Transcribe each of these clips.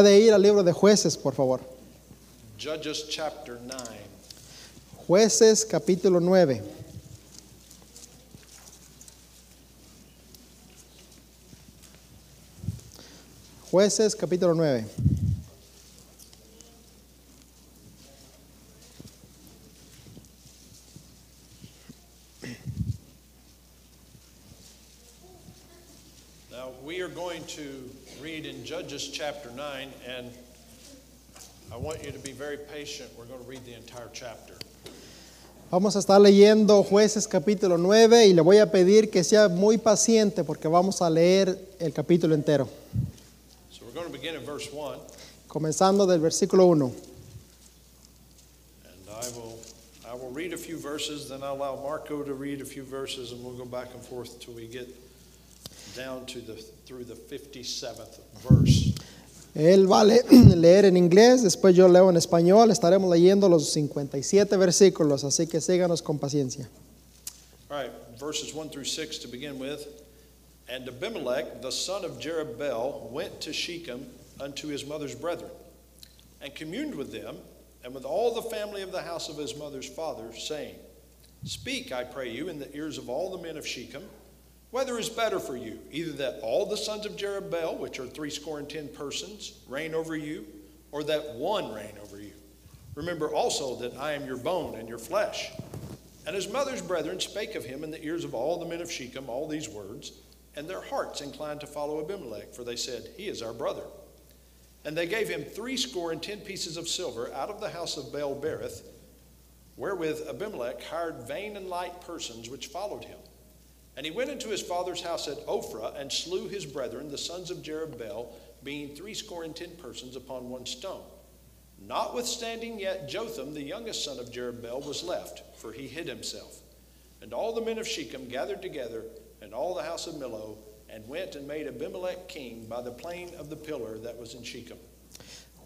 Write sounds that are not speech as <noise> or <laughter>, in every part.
Puede ir al libro de jueces, por favor. Judges chapter 9. Jueces capítulo 9. Jueces capítulo 9. Now, we are going to read in Judges chapter 9, and I want you to be very patient. We're going to read the entire chapter. Vamos a estar leyendo Jueces capítulo 9 y le voy a pedir que sea muy paciente porque vamos a leer el capítulo entero, So we're going to begin in verse 1, comenzando del versículo 1. and I will, I will read a few verses, then I'll allow Marco to read a few verses, and we'll go back and forth till we get down to the, through the 57th verse. Él va a <clears throat> leer en inglés, después yo leo en español, estaremos leyendo los 57 versículos, así que síganos con paciencia. All right, verses 1 through 6 to begin with. And Abimelech, the son of Jerubbaal, went to Shechem unto his mother's brethren, and communed with them, and with all the family of the house of his mother's father, saying, Speak, I pray you, in the ears of all the men of Shechem, whether is better for you, either that all the sons of Jerubbaal, which are threescore and ten persons, reign over you, or that one reign over you. Remember also that I am your bone and your flesh. And his mother's brethren spake of him in the ears of all the men of Shechem all these words, and their hearts inclined to follow Abimelech, for they said, He is our brother. And they gave him threescore and ten pieces of silver out of the house of Baal Berith, wherewith Abimelech hired vain and light persons which followed him. And he went into his father's house at Ophrah and slew his brethren, the sons of Jerubbaal, being threescore and ten persons upon one stone. Notwithstanding, yet Jotham, the youngest son of Jerubbaal, was left, for he hid himself. And all the men of Shechem gathered together, and all the house of Millo, and went and made Abimelech king by the plain of the pillar that was in Shechem.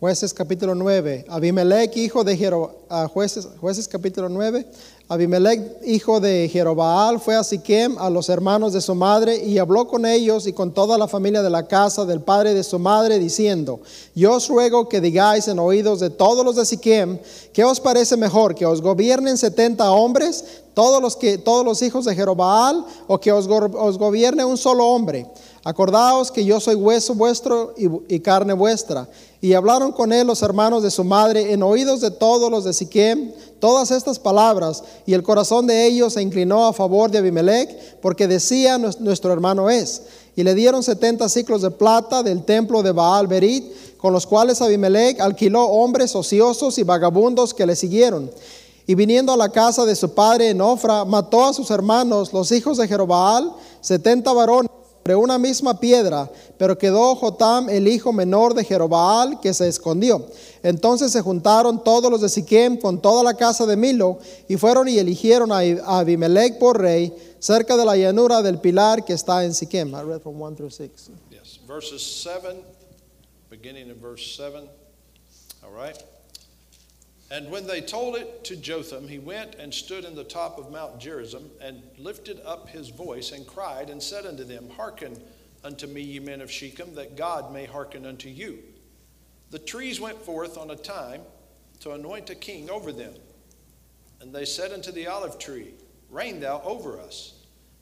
Jueces capítulo 9. Abimelech, hijo de Jero, ah, jueces, jueces capítulo 9. Abimelech, hijo de Jerobaal, fue a Siquem a los hermanos de su madre y habló con ellos y con toda la familia de la casa del padre de su madre, diciendo: Yo os ruego que digáis en oídos de todos los de Siquem, ¿qué os parece mejor? ¿Que os gobiernen setenta hombres, todos los, que, todos los hijos de Jerobaal, o que os, os gobierne un solo hombre? Acordaos que yo soy hueso vuestro y, carne vuestra. Y hablaron con él los hermanos de su madre en oídos de todos los de Siquem todas estas palabras, y el corazón de ellos se inclinó a favor de Abimelech, porque decía "Nues- nuestro hermano es. Y le dieron setenta ciclos de plata del templo de Baal Berit, con los cuales Abimelech alquiló hombres ociosos y vagabundos que le siguieron. Y viniendo a la casa de su padre en Ofra, mató a sus hermanos, los hijos de Jerobaal, setenta varones sobre una misma piedra, pero quedó Jotam, el hijo menor de Jerobaal, que se escondió. Entonces se juntaron todos los de Siquem con toda la casa de Milo, y fueron y eligieron a Abimelech por rey, cerca de la llanura del pilar que está en Siquem. I read from 1 through 6. Yes, verses 7, beginning in verse 7. All right. And when they told it to Jotham, he went and stood in the top of Mount Gerizim and lifted up his voice and cried and said unto them, Hearken unto me, ye men of Shechem, that God may hearken unto you. The trees went forth on a time to anoint a king over them. And they said unto the olive tree, Reign thou over us.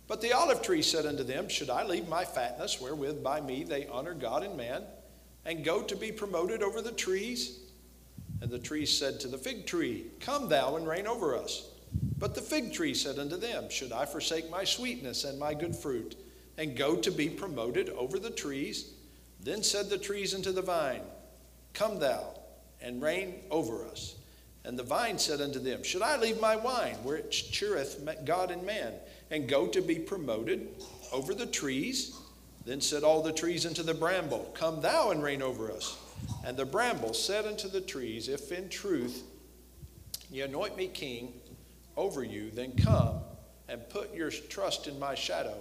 But the olive tree said unto them, Should I leave my fatness, wherewith by me they honor God and man, and go to be promoted over the trees? And the tree said to the fig tree, Come thou and reign over us. But the fig tree said unto them, Should I forsake my sweetness and my good fruit, and go to be promoted over the trees? Then said the trees unto the vine, Come thou and reign over us. And the vine said unto them, Should I leave my wine, which cheereth God and man, and go to be promoted over the trees? Then said all the trees unto the bramble, Come thou and reign over us. And the bramble said unto the trees, If in truth ye anoint me king over you, then come and put your trust in my shadow.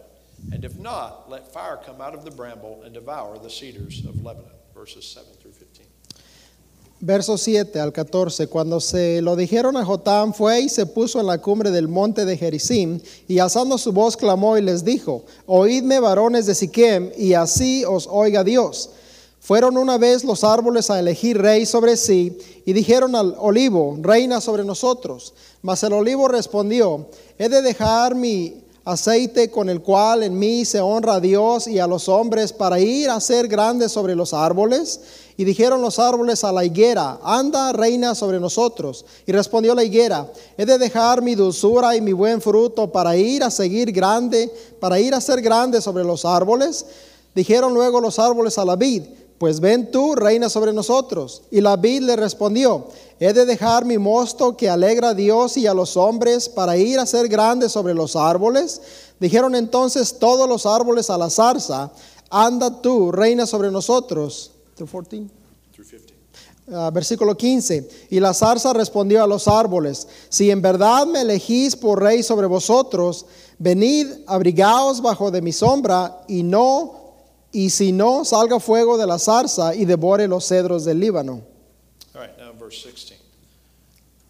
And if not, let fire come out of the bramble and devour the cedars of Lebanon. Verses 7 through 15. Verso 7 al 14. Cuando se lo dijeron a Jotam, fue y se puso en la cumbre del monte de Gerizim, y alzando su voz clamó y les dijo: Oídme, varones de Siquem, y así os oiga Dios. Fueron una vez los árboles a elegir rey sobre sí, y dijeron al olivo, reina sobre nosotros. Mas el olivo respondió, he de dejar mi aceite con el cual en mí se honra a Dios y a los hombres para ir a ser grande sobre los árboles. Y dijeron los árboles a la higuera, anda reina sobre nosotros. Y respondió la higuera, he de dejar mi dulzura y mi buen fruto para ir a seguir grande, para ir a ser grande sobre los árboles. Dijeron luego los árboles a la vid, pues ven tú, reina sobre nosotros. Y la vid le respondió, he de dejar mi mosto que alegra a Dios y a los hombres para ir a ser grande sobre los árboles. Dijeron entonces todos los árboles a la zarza, anda tú, reina sobre nosotros. Uh, versículo 15. Y la zarza respondió a los árboles, si en verdad me elegís por rey sobre vosotros, venid, abrigaos bajo de mi sombra, y no, y si no, salga fuego de la zarza y devore los cedros del Líbano. All right, now verse 16.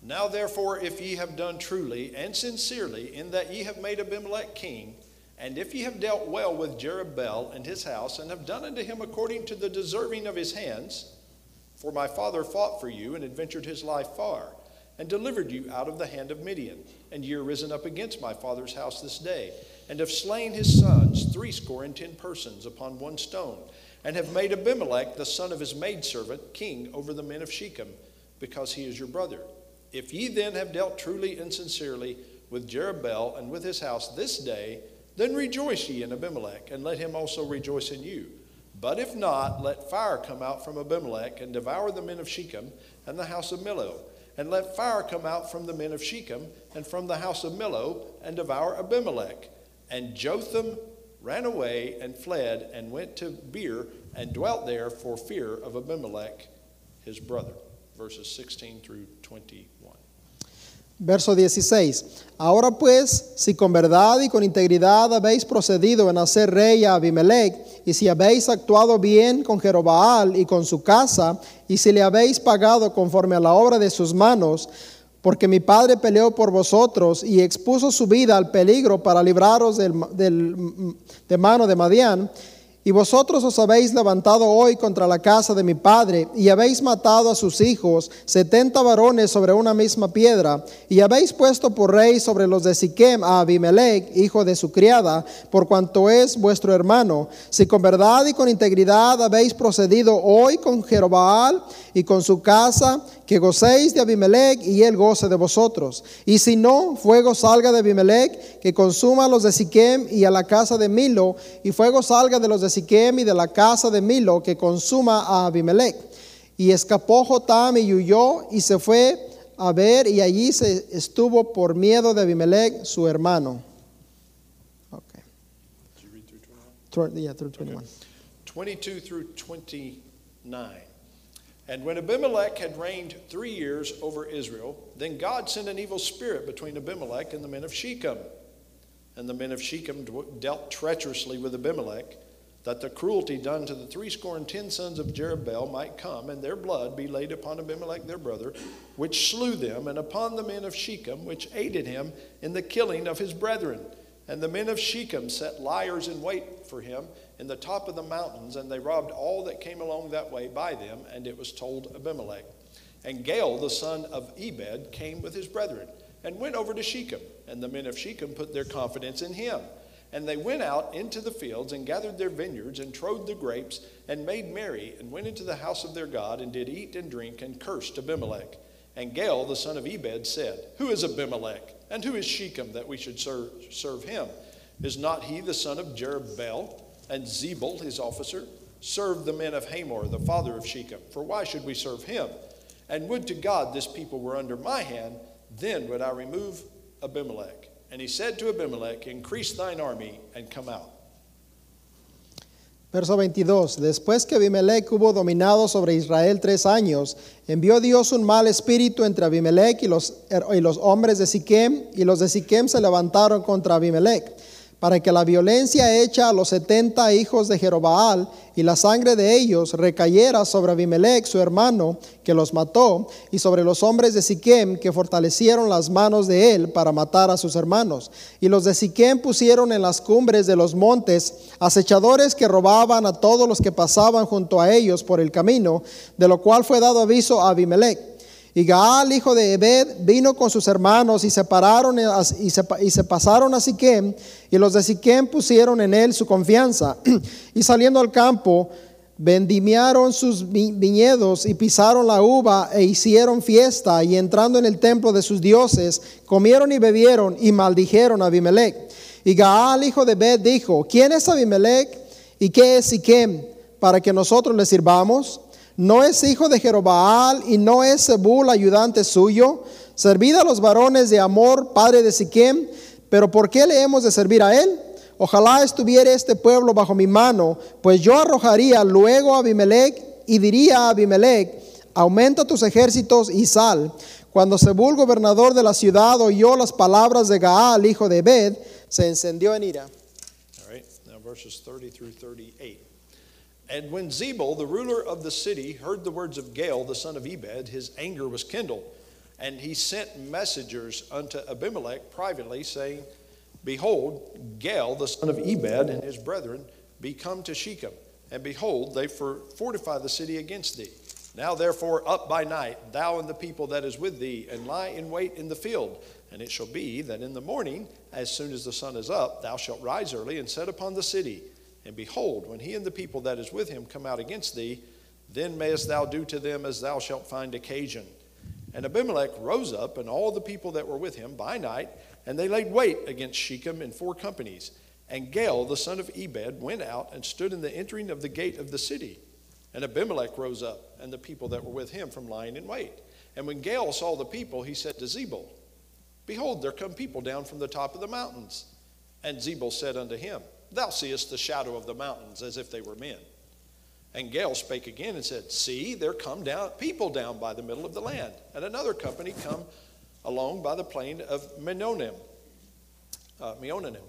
Now therefore, if ye have done truly and sincerely, in that ye have made Abimelech king, and if ye have dealt well with Jerubbaal and his house, and have done unto him according to the deserving of his hands, for my father fought for you and adventured his life far, and delivered you out of the hand of Midian, and ye are risen up against my father's house this day, and have slain his sons, threescore and ten persons, upon one stone, and have made Abimelech, the son of his maidservant, king over the men of Shechem, because he is your brother. If ye then have dealt truly and sincerely with Jerubbaal and with his house this day, then rejoice ye in Abimelech, and let him also rejoice in you. But if not, let fire come out from Abimelech, and devour the men of Shechem and the house of Millo. And let fire come out from the men of Shechem and from the house of Millo, and devour Abimelech. And Jotham ran away and fled, and went to Beer, and dwelt there for fear of Abimelech, his brother. Verses 16 through 21. Verso 16. Ahora pues, si con verdad y con integridad habéis procedido en hacer rey a Abimelech, y si habéis actuado bien con Jerobaal y con su casa, y si le habéis pagado conforme a la obra de sus manos, porque mi padre peleó por vosotros y expuso su vida al peligro para libraros de mano de Madián, y vosotros os habéis levantado hoy contra la casa de mi padre, y habéis matado a sus hijos, setenta varones sobre una misma piedra, y habéis puesto por rey sobre los de Siquem a Abimelech, hijo de su criada, por cuanto es vuestro hermano. Si con verdad y con integridad habéis procedido hoy con Jerobaal y con su casa, que gocéis de Abimelech y él goce de vosotros. Y si no, fuego salga de Abimelech, que consuma a los de Siquem y a la casa de Milo, y fuego salga de los de Siquem y de la casa de Milo, que consuma a Abimelech. Y escapó Jotam y huyó y se fue a ver, y allí se estuvo por miedo de Abimelech, su hermano. Okay. Tw- yeah, through 21. 22 through 29. And when Abimelech had reigned three years over Israel, then God sent an evil spirit between Abimelech and the men of Shechem. And the men of Shechem dealt treacherously with Abimelech, that the cruelty done to the threescore and ten sons of Jerubbaal might come, and their blood be laid upon Abimelech their brother, which slew them, and upon the men of Shechem, which aided him in the killing of his brethren. And the men of Shechem set liars in wait for him in the top of the mountains, and they robbed all that came along that way by them, and it was told Abimelech. And Gael, the son of Ebed, came with his brethren, and went over to Shechem, and the men of Shechem put their confidence in him. And they went out into the fields, and gathered their vineyards, and trode the grapes, and made merry, and went into the house of their God, and did eat and drink, and cursed Abimelech. And Gael, the son of Ebed, said, Who is Abimelech? And who is Shechem that we should serve, serve him? Is not he the son of Jerubbaal? And Zebul, his officer, served the men of Hamor, the father of Shechem. For why should we serve him? And would to God this people were under my hand, then would I remove Abimelech. And he said to Abimelech, Increase thine army and come out. Verso 22. Después que Abimelech hubo dominado sobre Israel tres años, envió Dios un mal espíritu entre Abimelech y los, y los hombres de Siquem, y los de Siquem se levantaron contra Abimelech. Para que la violencia hecha a los setenta hijos de Jerobaal y la sangre de ellos recayera sobre Abimelech, su hermano, que los mató, y sobre los hombres de Siquem, que fortalecieron las manos de él para matar a sus hermanos. Y los de Siquem pusieron en las cumbres de los montes acechadores que robaban a todos los que pasaban junto a ellos por el camino, de lo cual fue dado aviso a Abimelech. Y Gaal, hijo de Ebed, vino con sus hermanos y se, pararon y se, y se pasaron a Siquem, y los de Siquem pusieron en él su confianza. <clears throat> y saliendo al campo, vendimiaron sus viñedos y pisaron la uva e hicieron fiesta, y entrando en el templo de sus dioses, comieron y bebieron y maldijeron a Abimelech. Y Gaal, hijo de Ebed, dijo, ¿quién es Abimelech y qué es Siquem para que nosotros le sirvamos? No es hijo de Jerobaal y no es Zebul ayudante suyo. Servid a los varones de Amor, padre de Siquem, pero ¿por qué le hemos de servir a él? Ojalá estuviera este pueblo bajo mi mano, pues yo arrojaría luego a Abimelech y diría a Abimelech, aumenta tus ejércitos y sal. Cuando Zebul, gobernador de la ciudad, oyó las palabras de Gaal, hijo de Ebed, se encendió en ira. All right, now verses 30 through 38. And when Zebul, the ruler of the city, heard the words of Gael, the son of Ebed, his anger was kindled. And he sent messengers unto Abimelech privately, saying, Behold, Gael, the son of Ebed, and his brethren be come to Shechem. And behold, they fortify the city against thee. Now therefore, up by night, thou and the people that is with thee, and lie in wait in the field. And it shall be that in the morning, as soon as the sun is up, thou shalt rise early and set upon the city and behold, when he and the people that is with him come out against thee, then mayest thou do to them as thou shalt find occasion. And Abimelech rose up, and all the people that were with him by night, and they laid wait against Shechem in four companies. And Gael, the son of Ebed, went out and stood in the entering of the gate of the city. And Abimelech rose up, and the people that were with him from lying in wait. And when Gael saw the people, he said to Zebul, Behold, there come people down from the top of the mountains. And Zebul said unto him, Thou seest the shadow of the mountains as if they were men. And Gael spake again and said, See, there come down people down by the middle of the land, and another company come along by the plain of Menonim. Uh, Meonanim.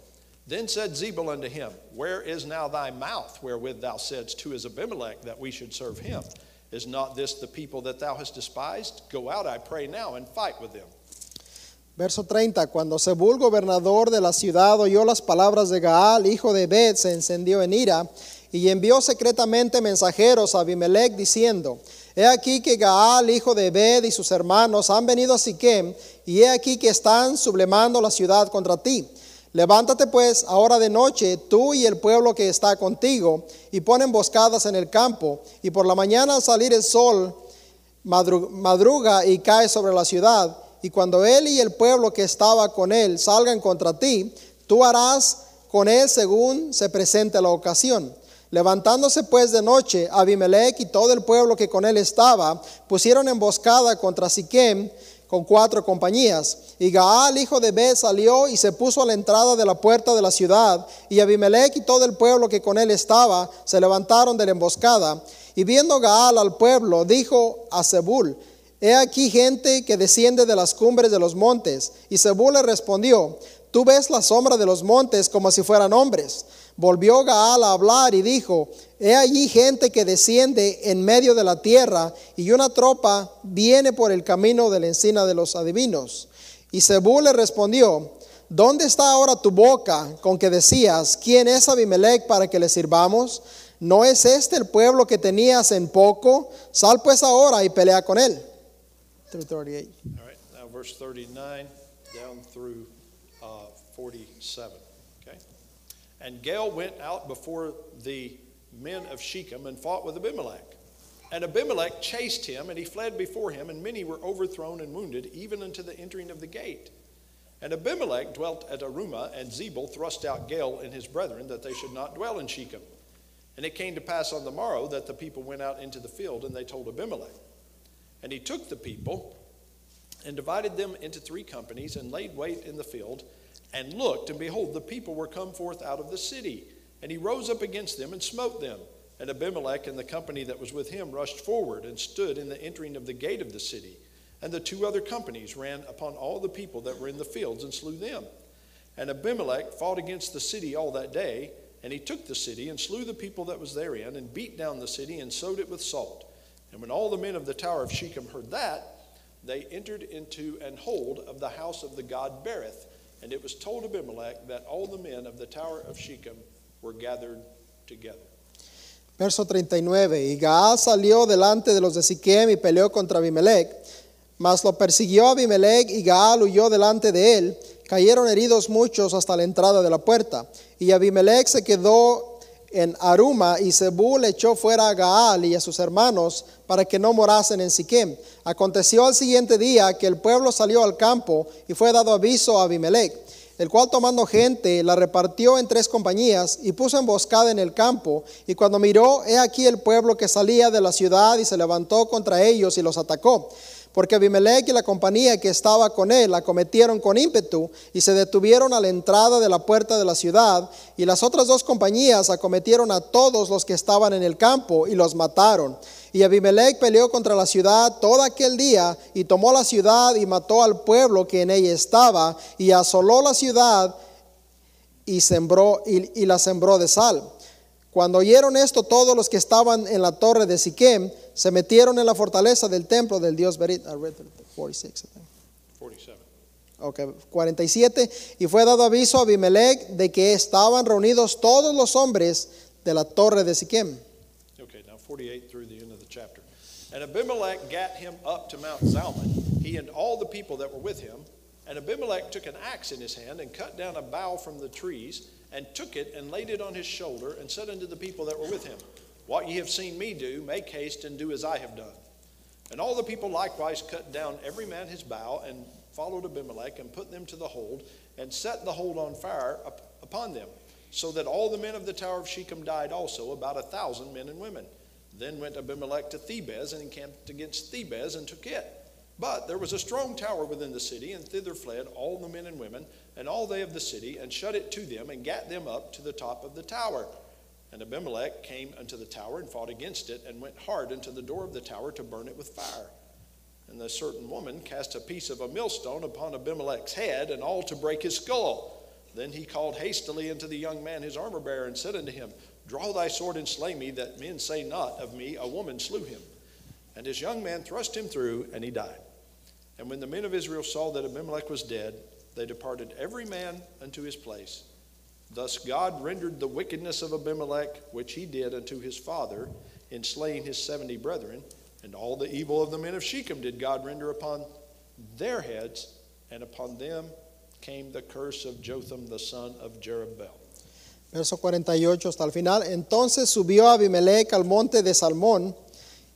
Then said Zebul unto him, Where is now thy mouth wherewith thou saidst to his Abimelech that we should serve him? Is not this the people that thou hast despised? Go out, I pray now, and fight with them. Verso 30, cuando Zebul, gobernador de la ciudad, oyó las palabras de Gaal, hijo de Bet, se encendió en ira y envió secretamente mensajeros a Abimelech diciendo, He aquí que Gaal, hijo de Bet y sus hermanos han venido a Siquem y he aquí que están sublemando la ciudad contra ti. Levántate pues ahora de noche, tú y el pueblo que está contigo, y pon emboscadas en el campo, y por la mañana al salir el sol madruga y cae sobre la ciudad y cuando él y el pueblo que estaba con él salgan contra ti, tú harás con él según se presente la ocasión. Levantándose pues de noche, Abimelech y todo el pueblo que con él estaba pusieron emboscada contra Siquem con cuatro compañías. Y Gaal, hijo de Bet, salió y se puso a la entrada de la puerta de la ciudad. Y Abimelech y todo el pueblo que con él estaba se levantaron de la emboscada. Y viendo Gaal al pueblo, dijo a Zebul, He aquí gente que desciende de las cumbres de los montes. Y Zebú le respondió, tú ves la sombra de los montes como si fueran hombres. Volvió Gaal a hablar y dijo, he allí gente que desciende en medio de la tierra y una tropa viene por el camino de la encina de los adivinos. Y Zebú le respondió, ¿dónde está ahora tu boca con que decías, ¿quién es Abimelech para que le sirvamos? ¿No es este el pueblo que tenías en poco? Sal pues ahora y pelea con él through 38. All right, now verse 39 down through uh, 47. Okay? And Gael went out before the men of Shechem and fought with Abimelech. And Abimelech chased him, and he fled before him, and many were overthrown and wounded, even unto the entering of the gate. And Abimelech dwelt at Arumah, and Zebul thrust out Gael and his brethren, that they should not dwell in Shechem. And it came to pass on the morrow that the people went out into the field, and they told Abimelech. And he took the people and divided them into three companies and laid wait in the field and looked, and behold, the people were come forth out of the city. And he rose up against them and smote them. And Abimelech and the company that was with him rushed forward and stood in the entering of the gate of the city. And the two other companies ran upon all the people that were in the fields and slew them. And Abimelech fought against the city all that day, and he took the city and slew the people that was therein, and beat down the city and sowed it with salt. And when all the men of the tower of Shechem heard that, they entered into an hold of the house of the god Berith. And it was told Abimelech that all the men of the tower of Shechem were gathered together. Verso 39. Y Gaal salió delante de los de Siquem y peleó contra Abimelech. Mas lo persiguió Abimelech y Gaal huyó delante de él. Cayeron heridos muchos hasta la entrada de la puerta. Y Abimelech se quedó en Aruma y Zebú le echó fuera a Gaal y a sus hermanos para que no morasen en Siquem. Aconteció al siguiente día que el pueblo salió al campo y fue dado aviso a Abimelech, el cual tomando gente la repartió en tres compañías y puso emboscada en el campo. Y cuando miró, he aquí el pueblo que salía de la ciudad y se levantó contra ellos y los atacó. Porque Abimelech y la compañía que estaba con él acometieron con ímpetu y se detuvieron a la entrada de la puerta de la ciudad, y las otras dos compañías acometieron a todos los que estaban en el campo y los mataron. Y Abimelech peleó contra la ciudad todo aquel día y tomó la ciudad y mató al pueblo que en ella estaba y asoló la ciudad y sembró y, y la sembró de sal. Cuando oyeron esto, todos los que estaban en la torre de Siquem se metieron en la fortaleza del templo del Dios Berit. I read 46, I think. 47. Ok, 47. Y fue dado aviso a Abimelech de que estaban reunidos todos los hombres de la torre de Siquem. Okay, now 48 through the end of the chapter. And Abimelech gat him up to Mount Zalmon, he and all the people that were with him. And Abimelech took an axe in his hand and cut down a bough from the trees, and took it and laid it on his shoulder, and said unto the people that were with him, What ye have seen me do, make haste and do as I have done. And all the people likewise cut down every man his bough, and followed Abimelech, and put them to the hold, and set the hold on fire up upon them, so that all the men of the tower of Shechem died also, about a thousand men and women. Then went Abimelech to Thebez, and encamped against Thebez, and took it. But there was a strong tower within the city, and thither fled all the men and women, and all they of the city, and shut it to them, and gat them up to the top of the tower. And Abimelech came unto the tower, and fought against it, and went hard unto the door of the tower to burn it with fire. And a certain woman cast a piece of a millstone upon Abimelech's head, and all to break his skull. Then he called hastily unto the young man his armor bearer, and said unto him, Draw thy sword and slay me, that men say not of me, A woman slew him. And his young man thrust him through, and he died. And when the men of Israel saw that Abimelech was dead, they departed every man unto his place. Thus God rendered the wickedness of Abimelech, which he did unto his father, in slaying his seventy brethren, and all the evil of the men of Shechem did God render upon their heads, and upon them came the curse of Jotham the son of Jerubbaal. Verso 48 hasta el final. Entonces subió Abimelech al monte de Salmón,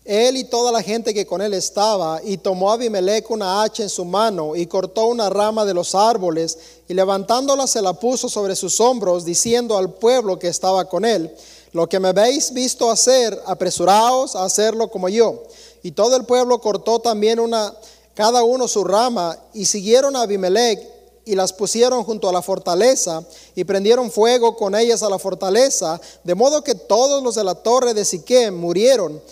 él y toda la gente que con él estaba, y tomó Abimelech una hacha en su mano, y cortó una rama de los árboles, y levantándola se la puso sobre sus hombros, diciendo al pueblo que estaba con él, lo que me habéis visto hacer, apresuraos a hacerlo como yo. Y todo el pueblo cortó también una, cada uno su rama, y siguieron a Abimelech, y las pusieron junto a la fortaleza y prendieron fuego con ellas a la fortaleza, de modo que todos los de la torre de Siquem murieron,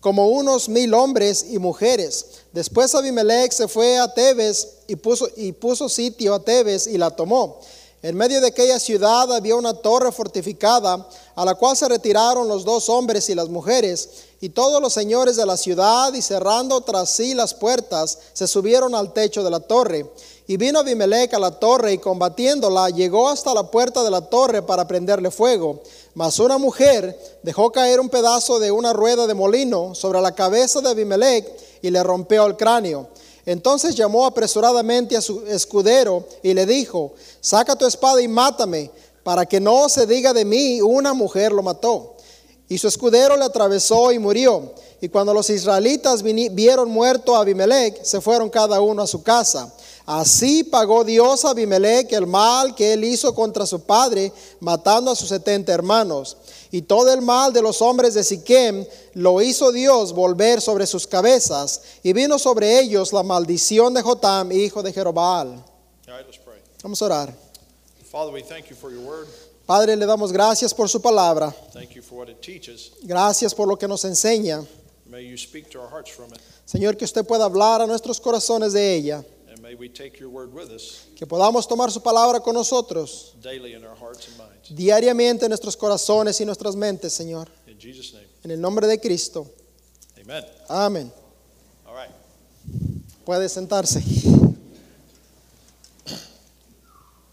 como unos mil hombres y mujeres. Después Abimelech se fue a Tebes y puso, sitio a Tebes y la tomó. En medio de aquella ciudad había una torre fortificada, a la cual se retiraron los dos hombres y las mujeres, y todos los señores de la ciudad, y cerrando tras sí las puertas, se subieron al techo de la torre. Y vino Abimelech a la torre y combatiéndola, llegó hasta la puerta de la torre para prenderle fuego. Mas una mujer dejó caer un pedazo de una rueda de molino sobre la cabeza de Abimelech y le rompió el cráneo. Entonces llamó apresuradamente a su escudero y le dijo, saca tu espada y mátame, para que no se diga de mí, una mujer lo mató. Y su escudero le atravesó y murió. Y cuando los israelitas vieron muerto a Abimelech, se fueron cada uno a su casa. Así pagó Dios a Abimelech el mal que él hizo contra su padre, matando a sus setenta hermanos. Y todo el mal de los hombres de Siquem lo hizo Dios volver sobre sus cabezas. Y vino sobre ellos la maldición de Jotam, hijo de Jerobaal. Vamos a orar. Father, we thank you for your word. Padre, le damos gracias por su palabra. Thank you for what it teaches. Gracias por lo que nos enseña. May you speak to our hearts from it, Señor, que usted pueda hablar a nuestros corazones de ella. and may we take your word with us que podamos tomar su palabra con nosotros daily in our hearts and minds. diariamente en nuestros corazones y nuestras mentes, Señor. In Jesus' name, En el nombre de Cristo. amen. Amén. All right. Puede sentarse.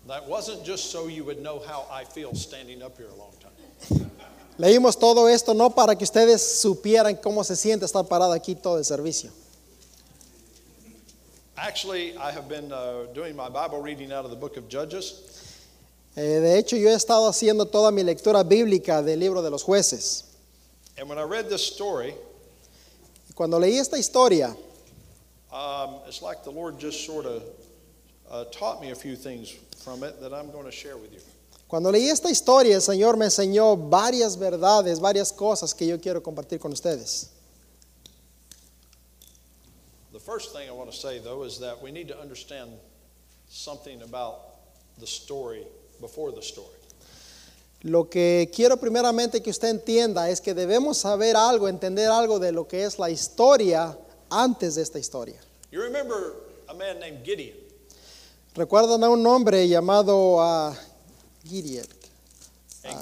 That wasn't just so you would know how I feel standing up here a long time. Leímos todo esto no para que ustedes supieran cómo se siente estar parado aquí todo el servicio. Actually, I have been uh, doing my Bible reading out of the book of Judges, Eh, de hecho, yo he estado haciendo toda mi lectura bíblica del libro de los jueces. and when I read this story, Y cuando leí esta historia, um, it's like the Lord just sort of uh, taught me a few things from it that I'm going to share with you. Cuando leí esta historia, el Señor me enseñó varias verdades, varias cosas que yo quiero compartir con ustedes. The first thing I want to say, though, is that we need to understand something about the story before the story. Lo que quiero primeramente que usted entienda es que debemos saber algo, entender algo de lo que es la historia antes de esta historia. You remember a man named Gideon? Recuerdan a un hombre llamado ah, Gideon, And,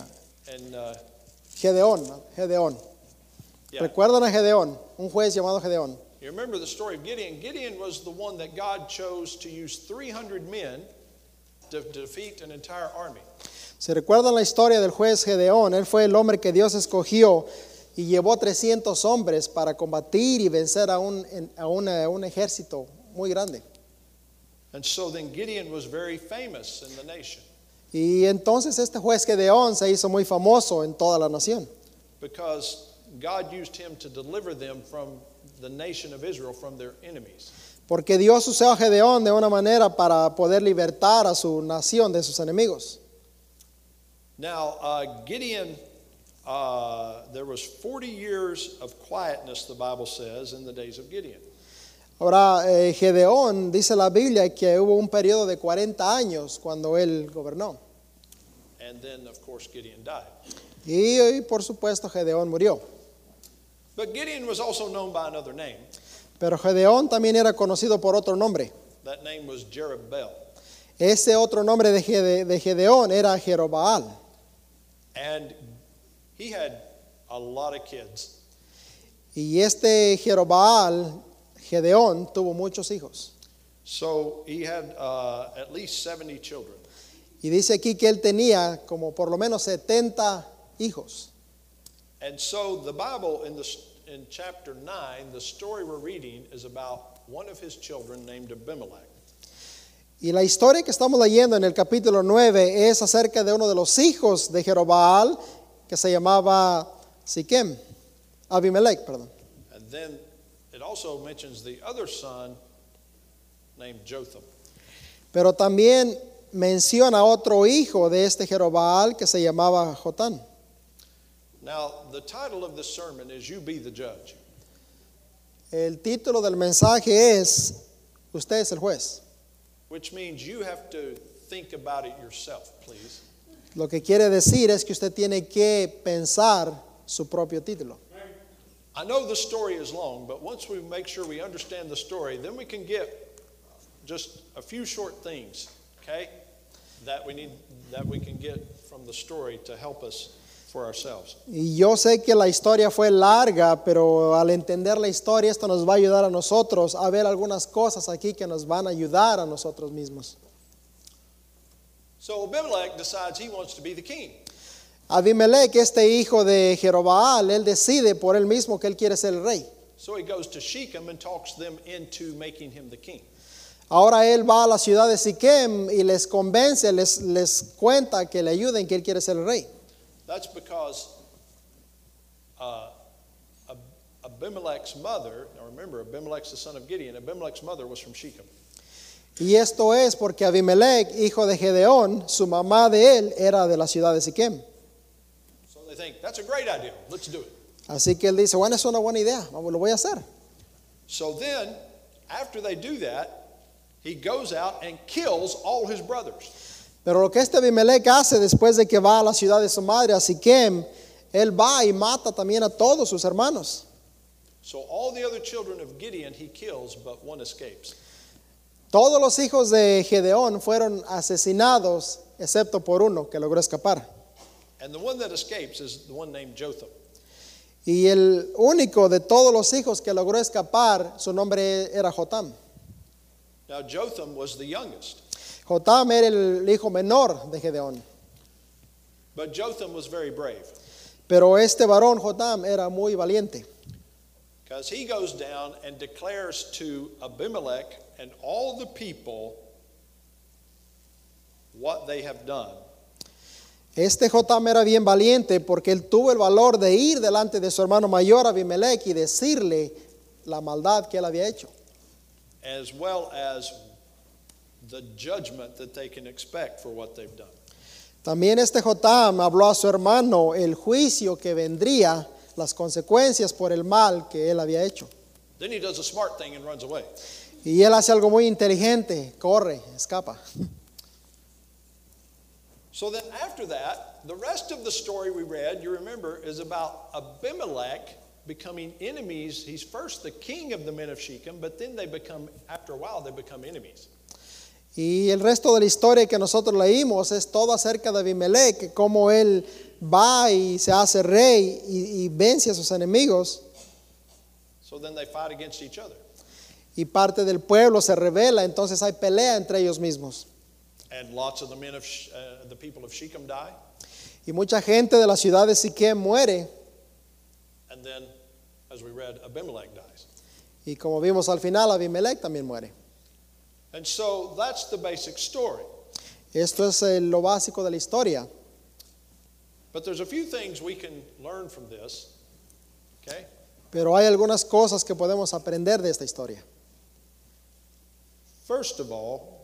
and uh, Gedeón, ¿no? Gedeón. yeah. Recuerdan a Gedeón, un juez llamado Gedeón. You remember the story of Gideon? Gideon was the one that God chose to use 300 men to defeat an entire army. Si recuerdan la historia del juez Gedeón, él fue el hombre que Dios escogió y llevó 300 hombres para combatir y vencer a un, a una- a un ejército muy grande. And so then Gideon was very famous in the nation Y entonces este juez Gedeón se hizo muy famoso en toda la nación, because God used him to deliver them from the nation of Israel from their enemies. porque Dios usó a Gedeón de una manera para poder libertar a su nación de sus enemigos. Now, uh, Gideon, uh, there was 40 years of quietness, the Bible says, in the days of Gideon. Ahora, eh, Gedeón dice la Biblia que hubo un periodo de 40 años cuando él gobernó. And then, of course, Gideon died. Y, y, por supuesto Gedeón murió. But Gideon was also known by another name. Pero Gedeón también era conocido por otro nombre. That name was Jerubbaal. Ese otro nombre de, Gede- de Gedeón era Jerobaal. And he had a lot of kids. Y este Jerobaal, Gedeón, tuvo muchos hijos. So he had uh, at least 70 children. Y dice aquí que él tenía como por lo menos 70 hijos. And so the Bible in, the, in chapter 9, the story we're reading is about one of his children named Abimelech. Y la historia que estamos leyendo en el capítulo 9 es acerca de uno de los hijos de Jerobaal que se llamaba Siquem, Abimelech, perdón. And then it also mentions the other son named Jotham. Pero también menciona otro hijo de este Jerobaal que se llamaba Jotán. Now, the title of this sermon is You Be the Judge. El título del mensaje es Usted es el juez. Which means you have to think about it yourself, please. Lo que quiere decir es que usted tiene que pensar su propio título. I know the story is long, but once we make sure we understand the story, then we can get just a few short things, okay? That we need that we can get from the story to help us for ourselves. Y yo sé que la historia fue larga, pero al entender la historia esto nos va a ayudar a nosotros a ver algunas cosas aquí que nos van a ayudar a nosotros mismos. So Abimelech decides he wants to be the king. Abimelech, este hijo de Jerobaal, él decide por él mismo que él quiere ser el rey. So he goes to Shechem and talks them into making him the king. Ahora él va a la ciudad de Siquem y les convence, les, les cuenta que le ayuden, que él quiere ser el rey. That's because uh, Ab- Abimelech's mother, now remember, Abimelech's the son of Gideon, Abimelech's mother was from Shechem. Y esto es porque Abimelech, hijo de Gedeón, su mamá de él era de la ciudad de Siquem. Think, that's a great idea, let's do it. Así que él dice, bueno, es una buena idea, vamos, lo voy a hacer. So then, after they do that, he goes out and kills all his brothers. Pero lo que este Abimelech hace después de que va a la ciudad de su madre, a Siquem, él va y mata también a todos sus hermanos. So all the other children of Gideon he kills, but one escapes. Todos los hijos de Gedeón fueron asesinados, excepto por uno que logró escapar. And the one that escapes is the one named Jotham. Y el único de todos los hijos que logró escapar, su nombre era Jotam. Now, Jotham was the youngest, Jotam era el hijo menor de Gedeón. but Jotham was very brave Pero este varón, Jotam, era muy valiente. because he goes down and declares to Abimelech and all the people what they have done. Este Jotam era bien valiente porque él tuvo el valor de ir delante de su hermano mayor Abimelech y decirle la maldad que él había hecho. as well as the judgment that they can expect for what they've done. También este Jotam habló a su hermano el juicio que vendría, las consecuencias por el mal que él había hecho. Then he does a smart thing and runs away. Y él hace algo muy inteligente, corre, escapa. So then, after that, the rest of the story we read, you remember, is about Abimelech becoming enemies. He's first the king of the men of Shechem, but then they become, after a while, they become enemies. Y el resto de la historia que nosotros leímos es todo acerca de Abimelech, cómo él va y se hace rey y, y vence a sus enemigos. So then they fight against each other. Y parte del pueblo se revela, entonces hay pelea entre ellos mismos. And lots of the men of uh, the people of Shechem die. Y mucha gente de la ciudad de Siquem muere. And then, as we read, Abimelech dies. Y como vimos al final, Abimelech también muere. And so that's the basic story. Esto es eh, lo básico de la historia. But there's a few things we can learn from this. Okay? Pero hay algunas cosas que podemos aprender de esta historia. First of all,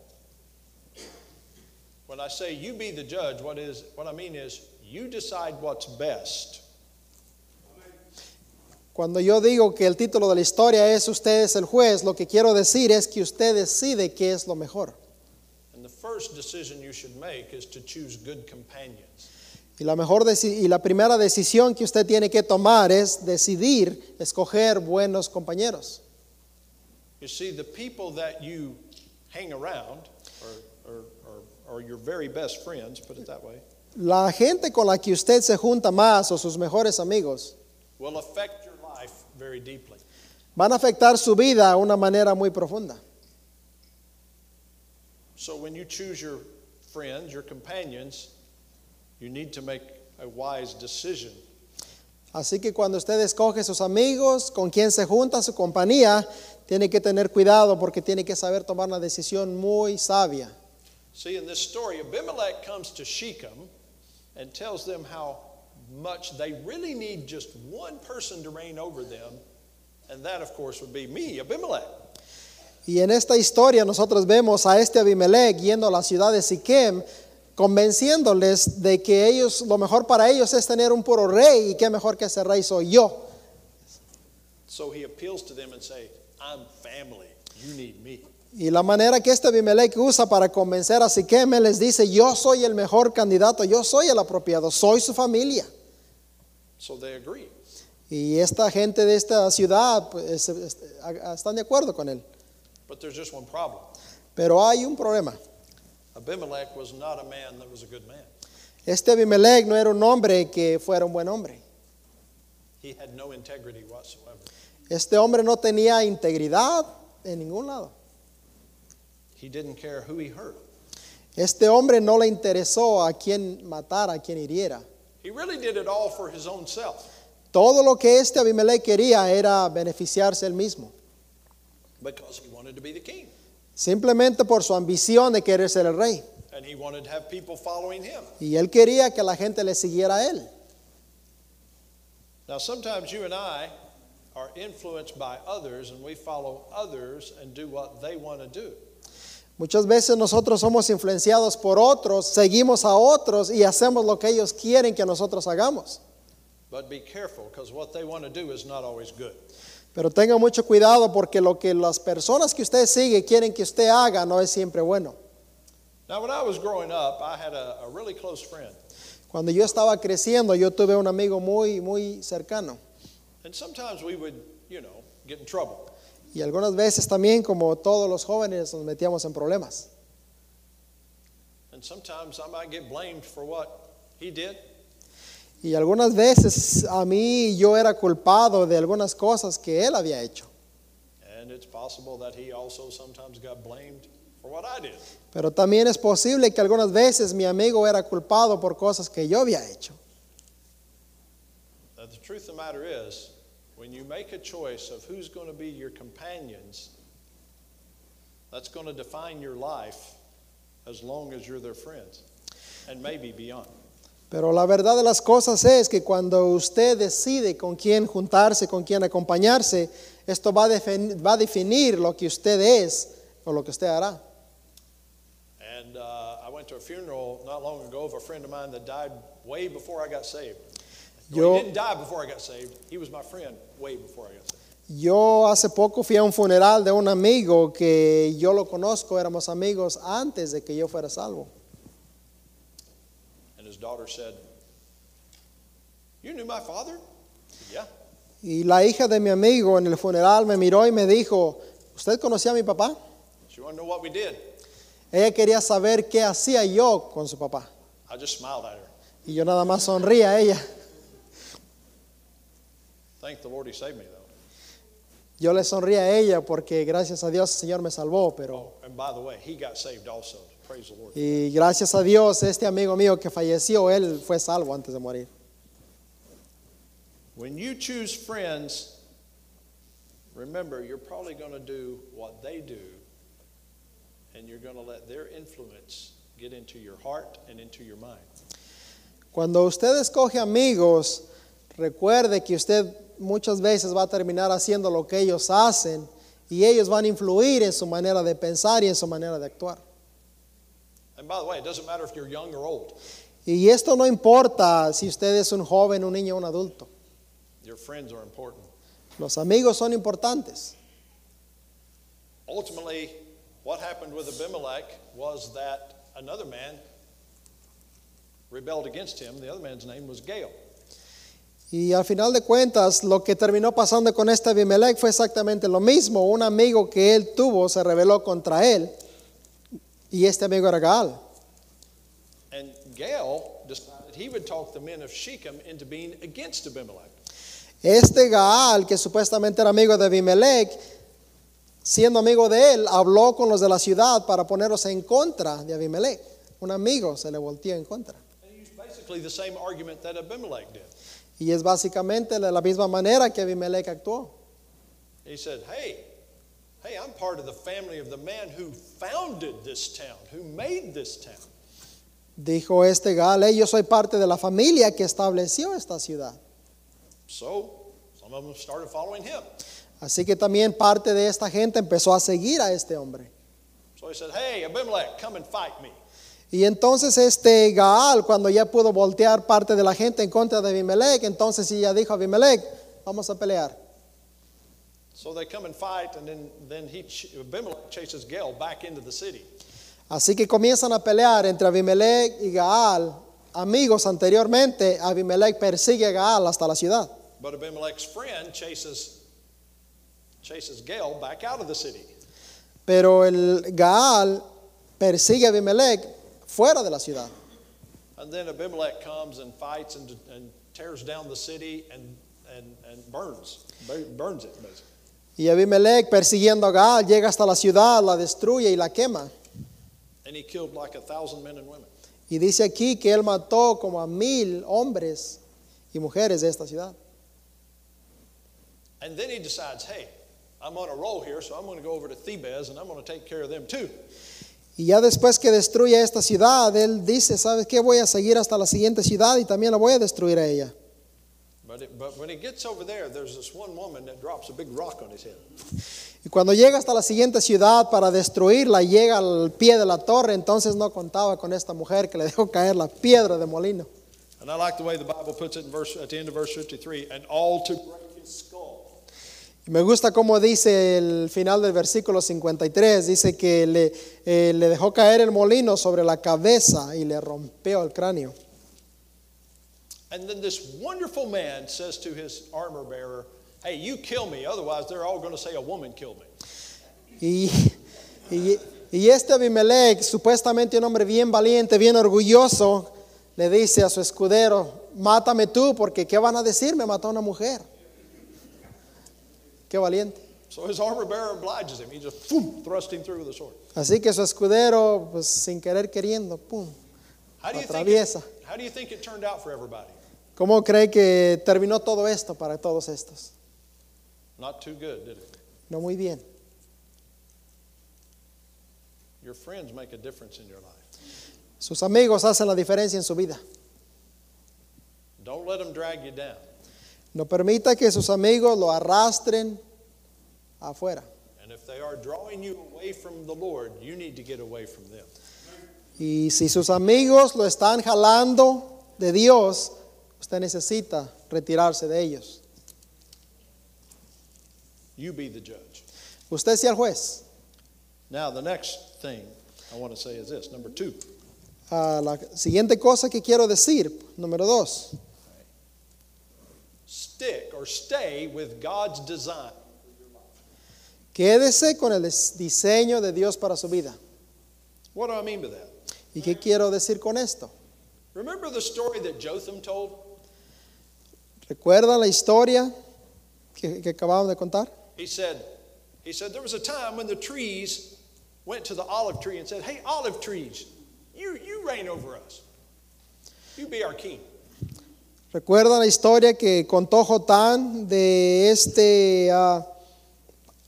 when I say you be the judge, what is what I mean is you decide what's best. Cuando yo digo que el título de la historia es Usted es el juez, lo que quiero decir es que usted decide qué es lo mejor. And the first decision you should make is to choose good companions. Y la, mejor deci- y la primera decisión que usted tiene que tomar es decidir escoger buenos compañeros. You see, the people that you hang around or, or, or, your very best friends, put it that way, La gente con la que usted se junta más o sus mejores amigos will affect your life very deeply. van a afectar su vida de una manera muy profunda. So when you choose your friends, your companions, you need to make a wise decision. Así que cuando usted escoge sus amigos, con quien se junta, su compañía, tiene que tener cuidado porque tiene que saber tomar una decisión muy sabia. See, in this story, Abimelech comes to Shechem and tells them how much they really need just one person to reign over them, and that, of course, would be me, Abimelech. Y en esta historia nosotros vemos a este Abimelech yendo a la ciudad de Siquem, convenciéndoles de que ellos, lo mejor para ellos es tener un puro rey y qué mejor que ese rey soy yo. So he appeals to them and say, I'm family. You need me. Y la manera que este Abimelech usa para convencer a Siquem, él les dice, yo soy el mejor candidato, yo soy el apropiado, soy su familia. So they agree. Y esta gente de esta ciudad pues, es- es- están de acuerdo con él. But there's just one problem. Pero hay un problema. Abimelech was not a man that was a good man. Este Abimelech no era un hombre que fuera un buen hombre. He had no integrity whatsoever. Este hombre no tenía integridad en ningún lado. He didn't care who he hurt. Este hombre no le interesó a quien matara, a quien hiriera. He really did it all for his own self. Todo lo que este Abimelech quería era beneficiarse él mismo. because he wanted to be the king Simplemente por su ambición de querer ser el rey. and he wanted to have people following him. Y él quería que la gente le siguiera a él. Now, sometimes you and I are influenced by others and we follow others and do what they want to do. Muchas veces nosotros somos influenciados por otros, seguimos a otros y hacemos lo que ellos quieren que nosotros hagamos. But be careful because what they want to do is not always good. Pero tenga mucho cuidado porque lo que las personas que usted sigue quieren que usted haga no es siempre bueno. Now, when I was growing up, I had a, a really close friend. Cuando yo estaba creciendo, yo tuve un amigo muy, muy cercano. And sometimes we would, you know, get in trouble. Y algunas veces también, como todos los jóvenes, nos metíamos en problemas. And sometimes I might get blamed for what he did. Y algunas veces a mí yo era culpado de algunas cosas que él había hecho. And it's possible that he also sometimes got blamed for what I did. Pero también es posible que algunas veces mi amigo era culpado por cosas que yo había hecho. The truth of the matter is, when you make a choice of who's going to be your companions, that's going to define your life as long as you're their friends and maybe beyond. Pero la verdad de las cosas es que cuando usted decide con quién juntarse, con quién acompañarse, esto va a, defin- va a definir lo que usted es o lo que usted hará. And uh, I went to a funeral not long ago of a friend of mine that died way before I got saved. Yo-. Yo hace poco fui a un funeral de un amigo que yo lo conozco, éramos amigos antes de que yo fuera salvo. And his daughter said, You knew my father? Yeah. Y la hija de mi amigo en el funeral me miró y me dijo, ¿usted conocía a mi papá? She wanted to know what we did. Ella quería saber qué hacía yo con su papá. I just smiled at her. Y yo nada más sonría a ella. Thank the Lord he saved me, though. Yo le sonría a ella porque gracias a Dios el Señor me salvó, pero... And by the way, he got saved also. Praise the Lord. Y gracias a Dios este amigo mío que falleció, él fue salvo antes de morir. When you choose friends, remember you're probably going to do what they do, and you're going to let their influence get into your heart and into your mind. Cuando usted escoge amigos, recuerde que usted muchas veces va a terminar haciendo lo que ellos hacen y ellos van a influir en su manera de pensar y en su manera de actuar. And by the way, it doesn't matter if you're young or old. Y esto no importa si usted es un joven, un niño o un adulto. Your friends are important. Los amigos son importantes. Ultimately, what happened with Abimelech was that another man rebelled against him. The other man's name was Gael. Y al final de cuentas, lo que terminó pasando con este Abimelech fue exactamente lo mismo. Un amigo que él tuvo se rebeló contra él y este amigo era Gaal. And decided he would talk the men of Shechem into being against Abimelech. Este Gaal, que supuestamente era amigo de Abimelech, siendo amigo de él, habló con los de la ciudad para ponerlos en contra de Abimelech. Un amigo se le volteó en contra. And he used basically the same argument that Abimelech did. Y es básicamente de la misma manera que Abimelech actuó. He said, Hey, hey, I'm part of the family of the man who founded this town, who made this town. Dijo este Gaal, "Hey, yo soy parte de la familia que estableció esta ciudad. So some of them started following him. Así que también parte de esta gente empezó a seguir a este hombre. So he said, Hey, Abimelech, come and fight me. Y entonces este Gaal, cuando ya pudo voltear parte de la gente en contra de Abimelech, entonces ya dijo a Abimelech, vamos a pelear. So they come and fight, and then, then he, ch- Abimelech chases Gael back into the city. Así que comienzan a pelear entre Abimelech y Gaal, amigos anteriormente. Abimelech persigue a Gaal hasta la ciudad. But Abimelech's friend chases, chases Gael back out of the city. Pero el Gaal persigue a Abimelech fuera de la ciudad. And then Abimelech comes and fights and, and tears down the city and, and, and burns, bur- burns it, basically. Y Abimelech persiguiendo a Gaal llega hasta la ciudad, la destruye y la quema. And he killed like a thousand men and women. Y dice aquí que él mató como a mil hombres y mujeres de esta ciudad. And then he decides, hey, I'm on a roll here, so I'm going to go over to Thebes and I'm going to take care of them too. Y ya después que destruye esta ciudad, él dice, ¿sabes qué? Voy a seguir hasta la siguiente ciudad y también la voy a destruir a ella. Y cuando llega hasta la siguiente ciudad para destruirla, llega al pie de la torre, entonces no contaba con esta mujer que le dejó caer la piedra de molino. And I like the way the Bible puts it in verse, at the end of verse 53 and all to break his skull. Y me gusta cómo dice el final del versículo 53, dice que le, eh, le dejó caer el molino sobre la cabeza y le rompió el cráneo. And then this wonderful man says to his armor bearer, hey, you kill me, otherwise they're all going to say a woman killed me. Y, y, y este Abimelech, supuestamente un hombre bien valiente, bien orgulloso, le dice a su escudero, mátame tú, porque ¿qué van a decir? Me mató una mujer. Qué valiente. So his armor bearer obliges him. He just boom, thrust him through with a sword. Así que su escudero, pues sin querer queriendo, pum. How do you think Atraviesa. it, how do you think it turned out for everybody? ¿Cómo cree que terminó todo esto para todos estos? Not too good, did it? No muy bien. Your friends make a difference in your life. Sus amigos hacen la diferencia en su vida. Don't let them drag you down. No permita que sus amigos lo arrastren afuera. And if they are drawing you away from the Lord, you need to get away from them. Y si sus amigos lo están jalando de Dios, usted necesita retirarse de ellos. You be the judge. Usted sea el juez. Now, the next thing I want to say is this number two. Ah, la siguiente cosa que quiero decir, número dos, Stick or stay with God's design. quédese con el diseño de Dios para su vida. What do I mean by that? ¿Y qué quiero decir con esto? Remember the story that Jotham told? ¿Recuerdan la historia que, que acabamos de contar? He said, he said, there was a time when the trees went to the olive tree and said, Hey, olive trees, you, you reign over us. You be our king. ¿Recuerdan la historia que contó Jotán de este ah,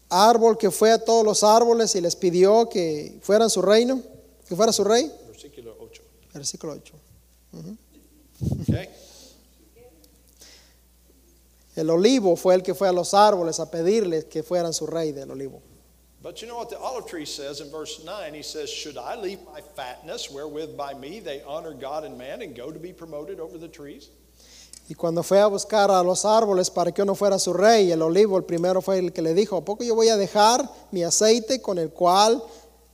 árbol que fue a todos los árboles y les pidió que fueran su reino, que fuera su rey? Versículo 8. Versículo 8. Okay? El olivo fue el que fue a los árboles a pedirles que fueran su rey del olivo. But you know what the olive tree says in verse 9? He says, Should I leave my fatness, wherewith by me they honor God and man, and go to be promoted over the trees? Y cuando fue a buscar a los árboles para que uno fuera su rey, el olivo, el primero fue el que le dijo, ¿a poco yo voy a dejar mi aceite con el cual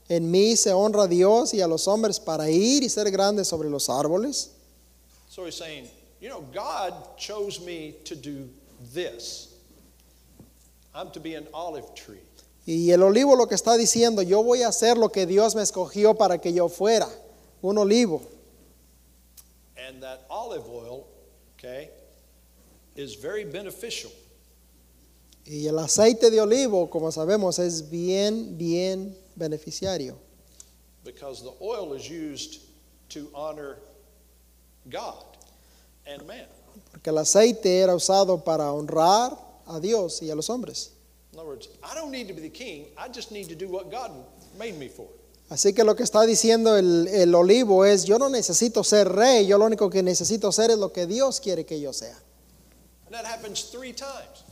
en mí se honra a Dios y a los hombres para ir y ser grande sobre los árboles? So he's saying, You know, God chose me to do this. I'm to be an olive tree. Y el olivo lo que está diciendo, yo voy a hacer lo que Dios me escogió para que yo fuera, un olivo. And that olive oil, okay, is very beneficial Y el aceite de olivo, como sabemos, es bien, bien beneficiario. because the oil is used to honor God and man. Porque el aceite era usado para honrar a Dios y a los hombres. In other words, I don't need to be the king, I just need to do what God made me for. Así que lo que está diciendo el, el olivo es, yo no necesito ser rey, yo lo único que necesito ser es lo que Dios quiere que yo sea. And that happens three times.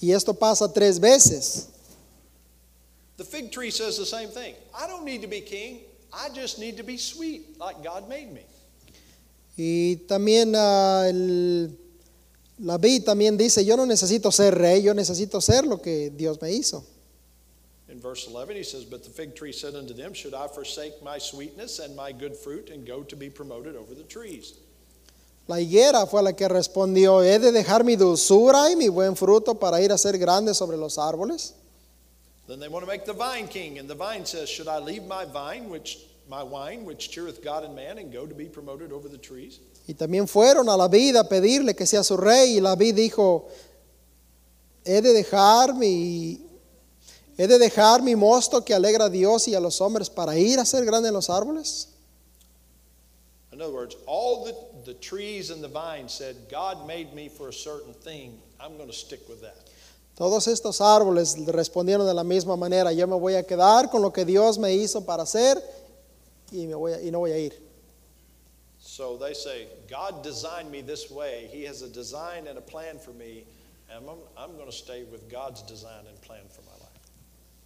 Y esto pasa tres veces. The fig tree says the same thing. I don't need to be king, I just need to be sweet like God made me. Y también ah, el- la vid también dice, yo no necesito ser rey, yo necesito ser lo que Dios me hizo. In verse 11, he says, But the fig tree said unto them, Should I forsake my sweetness and my good fruit and go to be promoted over the trees? La higuera fue la que respondió, he de dejar mi dulzura y mi buen fruto para ir a ser grande sobre los árboles. Then they want to make the vine king, and the vine says, Should I leave my vine, which my wine, which cheereth God and man, and go to be promoted over the trees? Y también fueron a la vid a pedirle que sea su rey. Y la vid dijo, he de dejar mi, he de dejar mi mosto que alegra a Dios y a los hombres para ir a ser grande en los árboles. In other words, all the, the trees and the vine said, God made me for a certain thing. I'm going to stick with that. Todos estos árboles respondieron de la misma manera, yo me voy a quedar con lo que Dios me hizo para hacer y, me voy a- y no voy a ir. So they say, God designed me this way. He has a design and a plan for me, and I'm, I'm going to stay with God's design and plan for.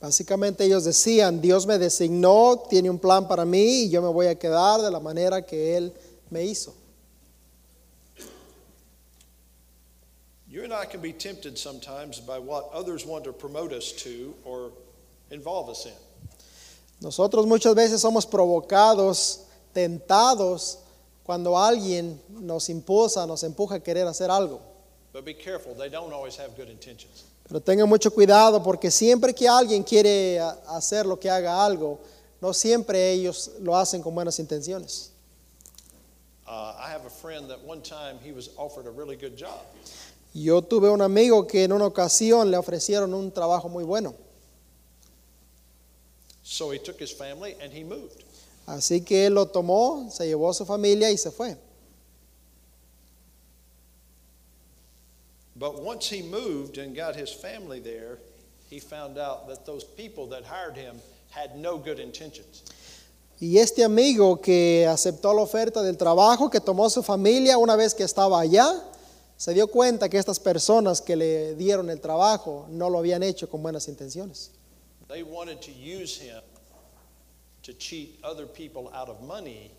Básicamente ellos decían, Dios me designó, tiene un plan para mí y yo me voy a quedar de la manera que Él me hizo. You and I can be tempted sometimes by what others want to promote us to or involve us in. Nosotros muchas veces somos provocados, tentados, cuando alguien nos impulsa, nos empuja a querer hacer algo. But be careful, they don't always have good intentions. Pero tengan mucho cuidado porque siempre que alguien quiere hacer lo que haga algo, no siempre ellos lo hacen con buenas intenciones. I have a friend that one time he was offered a really good job. Yo tuve un amigo que en una ocasión le ofrecieron un trabajo muy bueno. So he took his family and he moved. Así que él lo tomó, se llevó a su familia y se fue. But once he moved and got his family there, he found out that those people that hired him had no good intentions. Y este amigo que aceptó la oferta del trabajo, que tomó su familia una vez que estaba allá, se dio cuenta que estas personas que le dieron el trabajo no lo habían hecho con buenas intenciones. They wanted to use him to cheat other people out of money,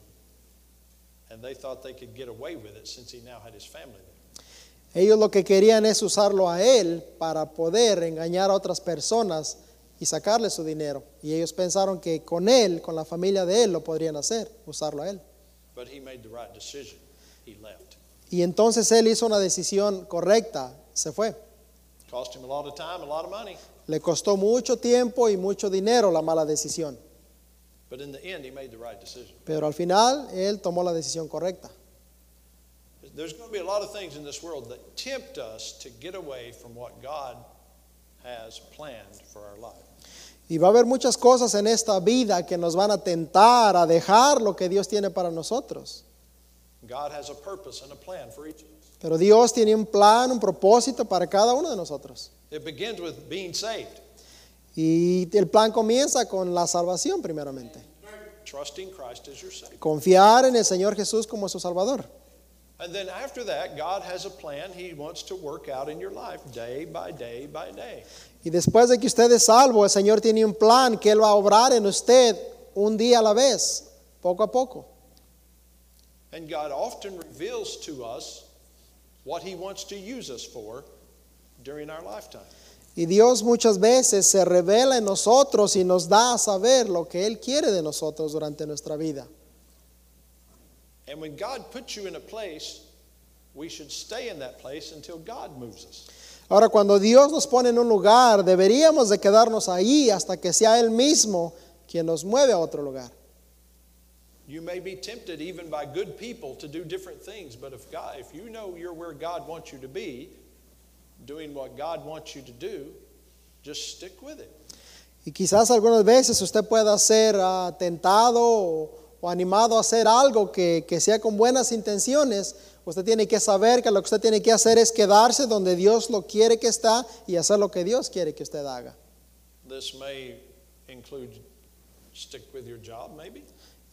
and they thought they could get away with it since he now had his family there. Ellos lo que querían es usarlo a él para poder engañar a otras personas y sacarle su dinero. Y ellos pensaron que con él, con la familia de él, lo podrían hacer, usarlo a él. But he made the right decision. He left. Y entonces él hizo una decisión correcta, se fue. Cost him a lot of time, a lot of money, Le costó mucho tiempo y mucho dinero la mala decisión, but in the end, he made the right decision. pero al final él tomó la decisión correcta. There's going to be a lot of things in this world that tempt us to get away from what God has planned for our life. Y va a haber muchas cosas en esta vida que nos van a tentar a dejar lo que Dios tiene para nosotros. God has a purpose and a plan for each of us. Pero Dios tiene un plan, un propósito para cada uno de nosotros. It begins with being saved, Y el plan comienza con la salvación primeramente. trusting Christ as your Savior. Confiar en el Señor Jesús como su Salvador. And then after that, God has a plan He wants to work out in your life day by day by day. Y después de que usted es salvo, el Señor tiene un plan que Él va a obrar en usted un día a la vez, poco a poco. And God often reveals to us what He wants to use us for during our lifetime. Y Dios muchas veces se revela en nosotros y nos da a saber lo que Él quiere de nosotros durante nuestra vida. And when God puts you in a place, we should stay in that place until God moves us. Ahora, cuando Dios nos pone en un lugar, deberíamos de quedarnos ahí hasta que sea Él mismo quien nos mueve a otro lugar. You may be tempted even by good people to do different things, but if God, if you know you're where God wants you to be, doing what God wants you to do, just stick with it. Y quizás algunas veces usted pueda ser ah, tentado o, o animado a hacer algo que, que sea con buenas intenciones. Usted tiene que saber que lo que usted tiene que hacer es quedarse donde Dios lo quiere que está y hacer lo que Dios quiere que usted haga. This may include stick with your job, maybe,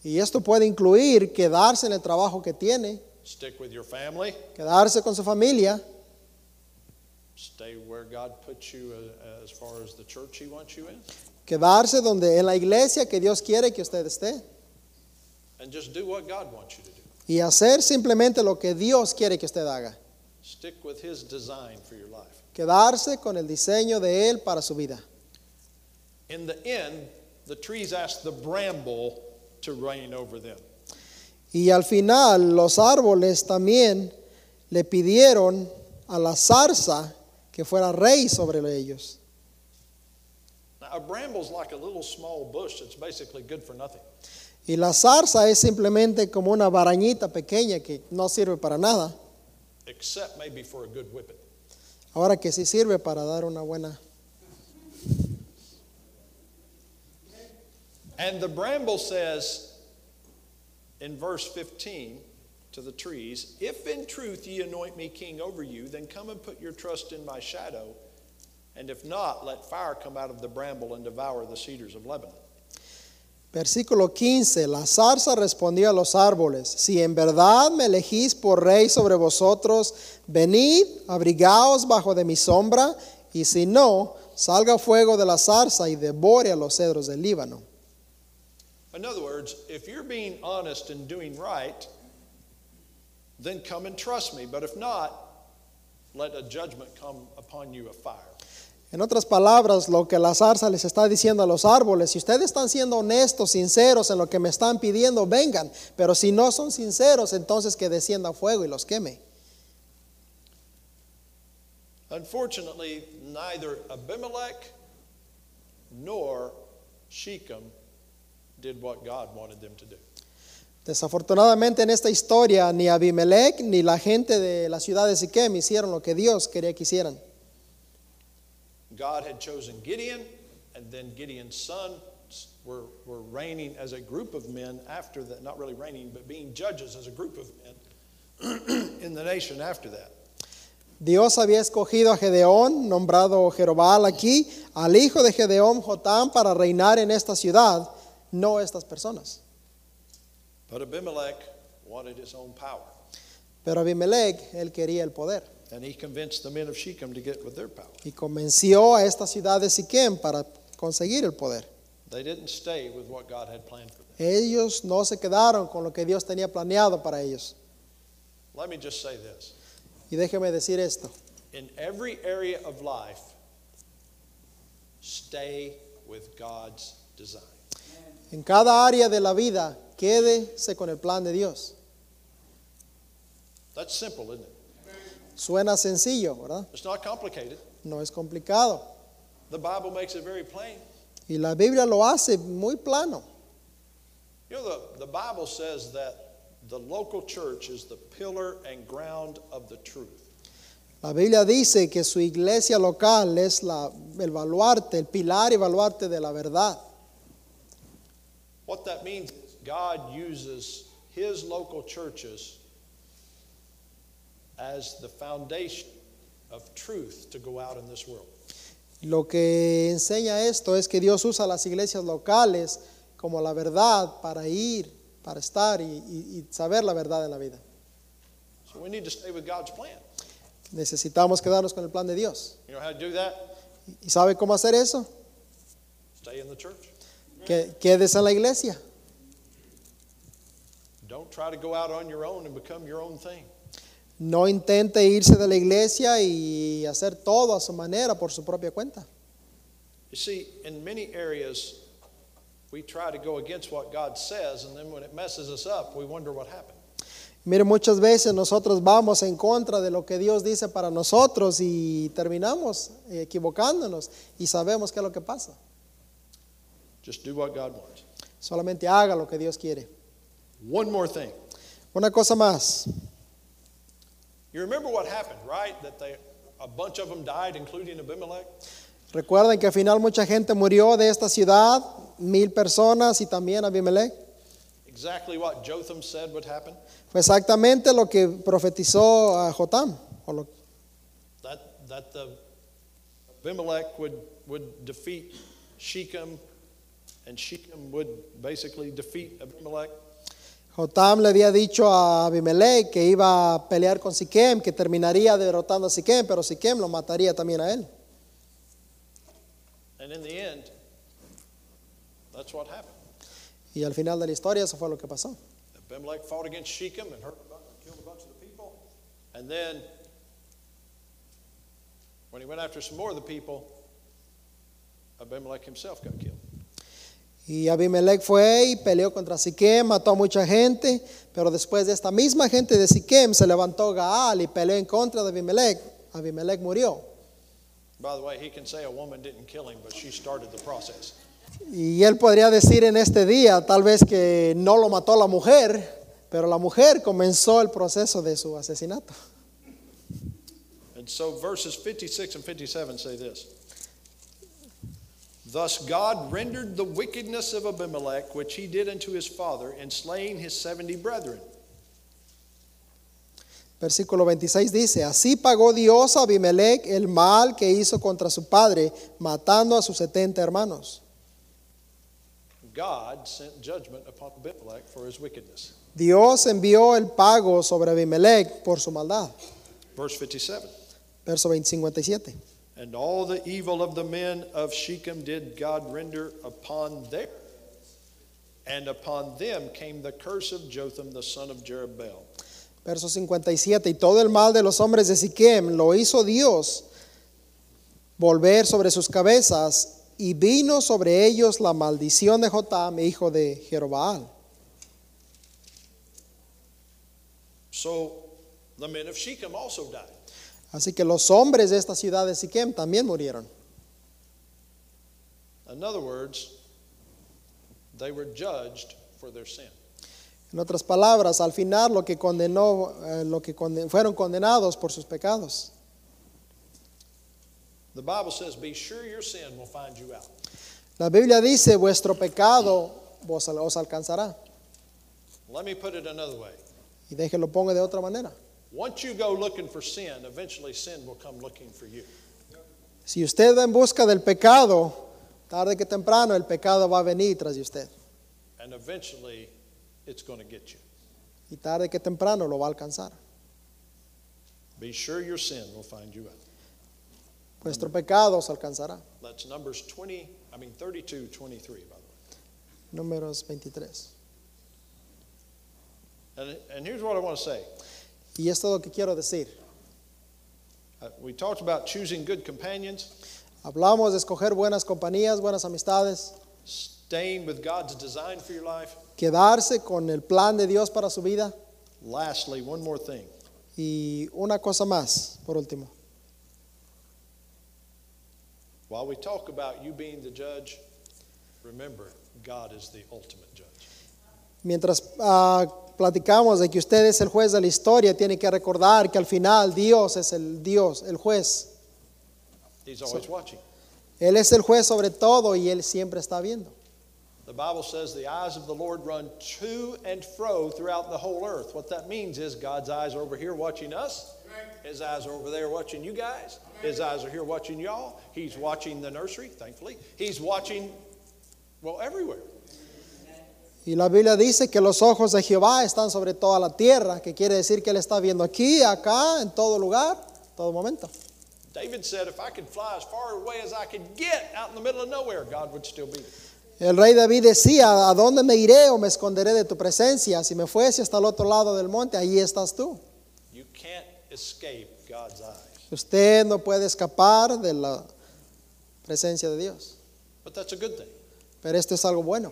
Y esto puede incluir quedarse en el trabajo que tiene, stick with your family, quedarse con su familia, stay where God puts you uh, as far as the church He wants you in, quedarse donde en la iglesia que Dios quiere que usted esté and just do what God wants you to do. y hacer simplemente lo que Dios quiere que usted haga. Stick with His design for your life. Quedarse con el diseño de Él para su vida. In the end, the trees asked the bramble to reign over them. Y al final los árboles también le pidieron a la zarza que fuera rey sobre ellos. Now, a bramble's like a little small bush that's basically good for nothing. Y la zarza es simplemente como una barañita pequeña que no sirve para nada, except maybe for a good whipping. ahora que sí sirve para dar una buena. And the bramble says in verse 15 to the trees, If in truth ye anoint me king over you, then come and put your trust in my shadow. And if not, let fire come out of the bramble and devour the cedars of Lebanon. Versículo 15, la zarza respondió a los árboles, si en verdad me elegís por rey sobre vosotros, venid, abrigaos bajo de mi sombra, y si no, salga fuego de la zarza y devore a los cedros del Líbano. In other words, if you're being honest and doing right, then come and trust me. But if not, let a judgment come upon you of fire. En otras palabras, lo que la zarza les está diciendo a los árboles, si ustedes están siendo honestos, sinceros en lo que me están pidiendo, vengan, pero si no son sinceros, entonces que descienda fuego y los queme. Unfortunately, neither Abimelech nor Shechem did what God wanted them to do. Desafortunadamente en esta historia ni Abimelech ni la gente de la ciudad de Siquem hicieron lo que Dios quería que hicieran. God had chosen Gideon, and then Gideon's sons were, were reigning as a group of men after that, not really reigning, but being judges as a group of men <clears throat> in the nation after that. Dios había escogido a Gedeón, nombrado Jerobal aquí, al hijo de Gedeón, Jotán, para reinar en esta ciudad, no estas personas. But Abimelech wanted his own power, Pero Abimelech, él quería el poder and he convinced the men of Shechem to get with their power. y convenció a esta ciudad de Siquem para conseguir el poder. They didn't stay with what God had planned for them. Ellos no se quedaron con lo que Dios tenía planeado para ellos. Let me just say this Y déjeme decir esto, in every area of life, stay with God's design. en cada área de la vida, quédese con el plan de Dios. That's simple, isn't it? Suena sencillo, ¿verdad? It's not complicated. No es complicado. The Bible makes it very plain. Y la Biblia lo hace muy plano. You know, the, the Bible says that the local church is the pillar and ground of the truth. La Biblia dice que su iglesia local es la, el baluarte, el pilar y baluarte de la verdad. What that means is God uses his local churches as the foundation of truth to go out in this world. Lo que enseña esto es que Dios usa las iglesias locales como la verdad para ir, para estar y, y- y saber la verdad en la vida. So we need to stay with God's plan. Necesitamos quedarnos con el plan de Dios. You know how to do that? ¿Y sabe cómo hacer eso? Stay in the church. Que quedes en la iglesia. Don't try to go out on your own and become your own thing. No intente irse de la iglesia y hacer todo a su manera por su propia cuenta. You see, in many areas, we try to go against what God says, and then when it messes us up, we wonder what happened. Mire, muchas veces nosotros vamos en contra de lo que Dios dice para nosotros y terminamos equivocándonos y sabemos qué es lo que pasa. Just do what God wants. Solamente haga lo que Dios quiere. One more thing. Una cosa más. You remember what happened, right? That they, a bunch of them died, including Abimelech? Recuerden que al final mucha gente murió de esta ciudad, mil personas y también Abimelech. Exactly what Jotham said would happen. Fue exactamente lo que profetizó a Jotam. o lo- That, that the Abimelech would, would defeat Shechem, and Shechem would basically defeat Abimelech. Jotam le había dicho a Abimelech que iba a pelear con Siquem, que terminaría derrotando a Siquem, pero Siquem lo mataría también a él. And in the end, that's what happened. Y al final de la historia eso fue lo que pasó. Abimelech fought against Shechem and hurt a bunch, killed a bunch of the people. And then, when he went after some more of the people, Abimelech himself got killed. Y Abimelech fue y peleó contra Siquem, mató a mucha gente, pero después de esta misma gente de Siquem se levantó Gaal y peleó en contra de Abimelech. Abimelech murió. Y él podría decir en este día tal vez que no lo mató la mujer, pero la mujer comenzó el proceso de su asesinato. And so verses 56 and 57 say this Thus God rendered the wickedness of Abimelech, which he did unto his father, in slaying his seventy brethren. Versículo 26 dice, así pagó Dios a Abimelech el mal que hizo contra su padre, matando a sus 70 hermanos. God sent judgment upon Abimelech for his wickedness. Dios envió el pago sobre Abimelech por su maldad. Verse 57 Verso 20, 57. And all the evil of the men of Shechem did God render upon their and upon them came the curse of Jotham the son of Jerubbaal. Verso 57. Y todo el mal de los hombres de Siquem lo hizo Dios volver sobre sus cabezas, y vino sobre ellos la maldición de Jotam, hijo de Jerobaal. So the men of Shechem also died. Así que los hombres de esta ciudad de Siquem también murieron. In other words, they were judged for their sin. En otras palabras, al final lo que condenó, eh, lo que conden- fueron condenados por sus pecados. The Bible says, Be sure your sin will find you out. La Biblia dice, vuestro pecado os alcanzará. Let me put it another way. Y déjelo pongo de otra manera. Once you go looking for sin, eventually sin will come looking for you. Si usted va en busca del pecado, tarde que temprano el pecado va a venir tras de usted. And eventually, it's going to get you. Y tarde que temprano lo va a alcanzar. Be sure your sin will find you out. Vuestro pecado os alcanzará. That's Numbers 20, I mean 32, 23, by the way. Números 23. And, and here's what I want to say. Y esto es lo que quiero decir. Uh, we talked about choosing good companions, Hablamos de escoger buenas compañías, buenas amistades, staying with God's design for your life. quedarse con el plan de Dios para su vida. Lastly, one more thing. Y una cosa más, por último. While we talk about you being the judge, remember, God is the ultimate judge. Mientras ah, platicamos de que usted es el juez de la historia, tiene que recordar que al final Dios es el Dios, el juez. He's always watching. Él es el juez sobre todo y Él siempre está viendo. The Bible says the eyes of the Lord run to and fro throughout the whole earth. What that means is God's eyes are over here watching us. His eyes are over there watching you guys. His eyes are here watching y'all. He's watching the nursery, thankfully. He's watching, well, everywhere. Y la Biblia dice que los ojos de Jehová están sobre toda la tierra, que quiere decir que Él está viendo aquí, acá, en todo lugar, todo momento. El rey David decía, ¿a dónde me iré o me esconderé de tu presencia? Si me fuese hasta el otro lado del monte, allí estás tú. You can't escape God's eyes. Usted no puede escapar de la presencia de Dios. But that's a good thing Pero esto es algo bueno.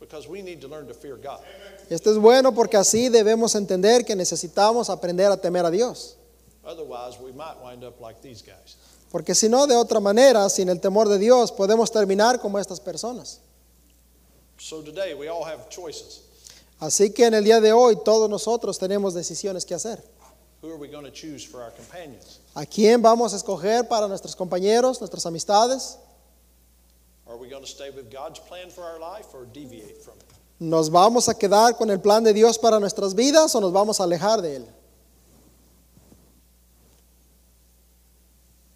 Because we need to learn to fear God. Esto es bueno porque así debemos entender que necesitamos aprender a temer a Dios. Otherwise, we might wind up like these guys. Porque si no, de otra manera, sin el temor de Dios, podemos terminar como estas personas. So today, we all have choices. Así que en el día de hoy todos nosotros tenemos decisiones que hacer. Who are we going to choose for our companions? ¿A quién vamos a escoger para nuestros compañeros, nuestras amistades? ¿Nos vamos a quedar con el plan de Dios para nuestras vidas o nos vamos a alejar de él?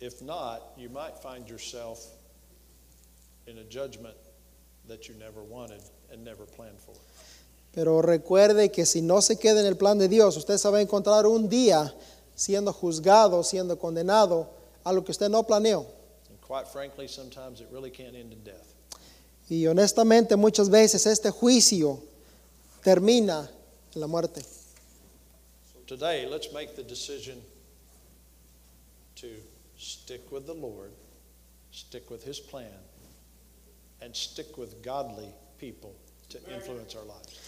If not, you might find yourself in a judgment that you never wanted and never planned for. Pero recuerde que si no se queda en el plan de Dios, usted se va a encontrar un día siendo juzgado, siendo condenado a lo que usted no planeó. Quite frankly, sometimes it really can't end in death. Y honestamente muchas veces este juicio termina en la muerte. So today, let's make the decision to stick with the Lord, stick with His plan, and stick with godly people to influence our lives.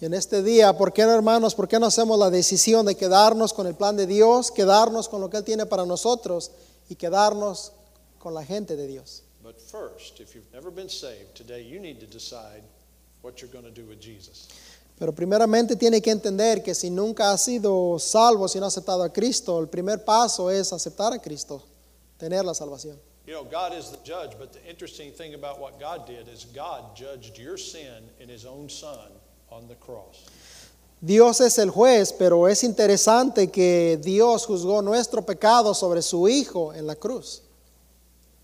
Y en este día, ¿por qué no hermanos? ¿Por qué no hacemos la decisión de quedarnos con el plan de Dios, quedarnos con lo que Él tiene para nosotros y quedarnos con la gente de Dios? But first, if you've never been saved, today you need to decide what you're going to do with Jesus. Pero primeramente tiene que entender que si nunca ha sido salvo, si no ha aceptado a Cristo, el primer paso es aceptar a Cristo, tener la salvación. You know, God is the judge, but the interesting thing about what God did is God judged your sin in His own Son on the cross. Dios es el juez, pero es interesante que Dios juzgó nuestro pecado sobre su Hijo en la cruz. Jesus took the judgment for our sin,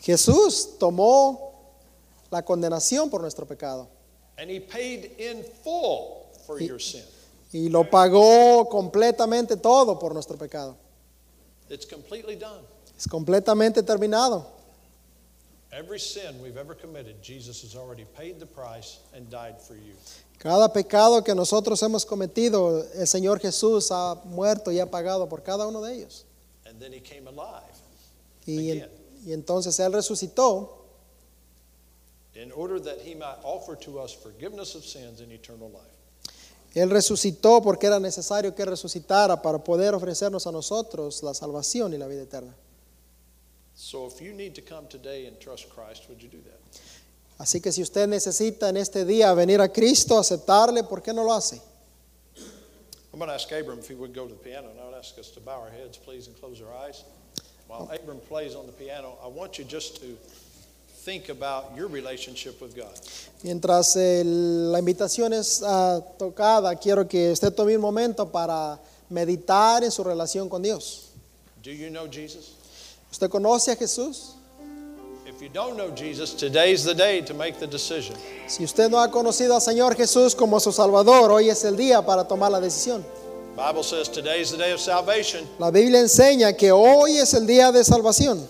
Jesús tomó la condenación por nuestro pecado and He paid in full for He- your sin. y lo pagó completamente todo por nuestro pecado. It's completely done. Es completamente terminado. Every sin we've ever committed, Jesus has already paid the price and died for you. Cada pecado que nosotros hemos cometido, el Señor Jesús ha muerto y ha pagado por cada uno de ellos. And then He came alive Y, en- y entonces Él resucitó in order that He might offer to us forgiveness of sins and eternal life. Él resucitó porque era necesario que resucitara para poder ofrecernos a nosotros la salvación y la vida eterna. So if you need to come today and trust Christ, would you do that? Así que si usted necesita en este día venir a Cristo, aceptarle, ¿por qué no lo hace? I'm going to ask Abram if he would go to the piano. And I would ask us to bow our heads, please, and close our eyes. While Abram plays on the piano, I want you just to think about your relationship with God. Mientras el- la invitación es ah, tocada, quiero que usted tome un momento para meditar en su relación con Dios. Do you know Jesus? ¿Usted conoce a Jesús? Si usted no ha conocido al Señor Jesús como su Salvador, hoy es el día para tomar la decisión. Bible says today's the day of salvation. La Biblia enseña que hoy es el día de salvación.